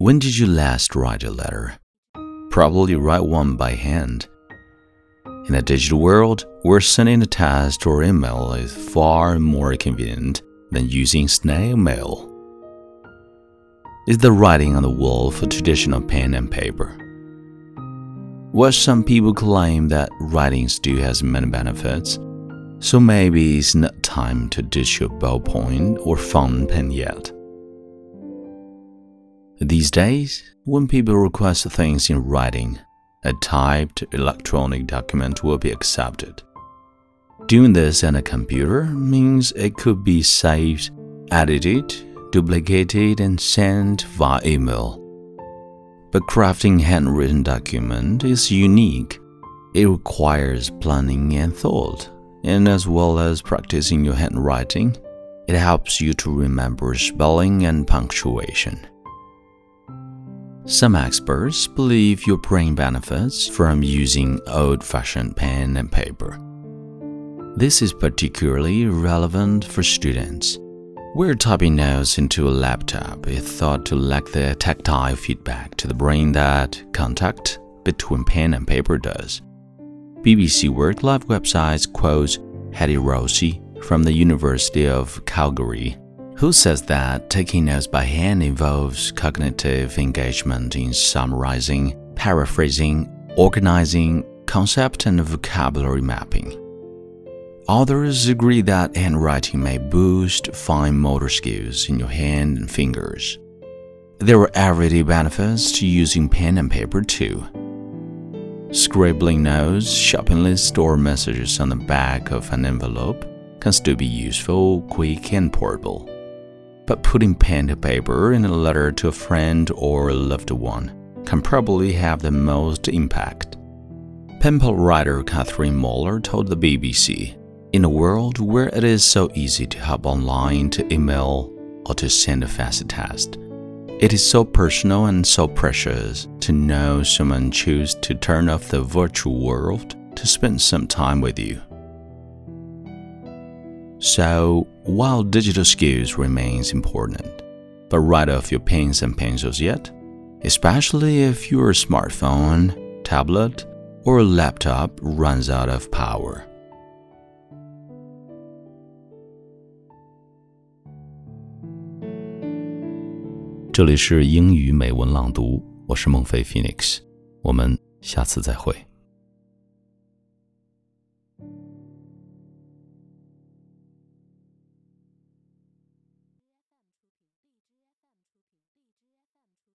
When did you last write a letter? Probably write one by hand. In a digital world, where sending a text or email is far more convenient than using snail mail. Is the writing on the wall for traditional pen and paper? Well, some people claim that writing still has many benefits, so maybe it's not time to ditch your ballpoint or fountain pen yet. These days, when people request things in writing, a typed electronic document will be accepted. Doing this on a computer means it could be saved, edited, duplicated, and sent via email. But crafting handwritten document is unique. It requires planning and thought, and as well as practicing your handwriting, it helps you to remember spelling and punctuation. Some experts believe your brain benefits from using old fashioned pen and paper. This is particularly relevant for students, where typing notes into a laptop is thought to lack the tactile feedback to the brain that contact between pen and paper does. BBC Work Life website quotes Hetty Roessing from the University of Calgary who says that taking notes by hand involves cognitive engagement in summarizing, paraphrasing, organizing, concept and vocabulary mapping. Others agree that handwriting may boost fine motor skills in your hand and fingers. There are everyday benefits to using pen and paper too. Scribbling notes, shopping lists, or messages on the back of an envelope can still be useful, quick, and portable but putting pen to paper in a letter to a friend or a loved one can probably have the most impact. Penpal writer Catherine Moller told the BBC In a world where it is so easy to hop online to email or to send a fast test, it is so personal and so precious to know someone choose to turn off the virtual world to spend some time with you. So, while digital skills remains important, but write off your pens and pencils yet, especially if your smartphone, tablet, or laptop runs out of power. 这里是英语美文朗读，我是孟非 Phoenix，我们下次再会。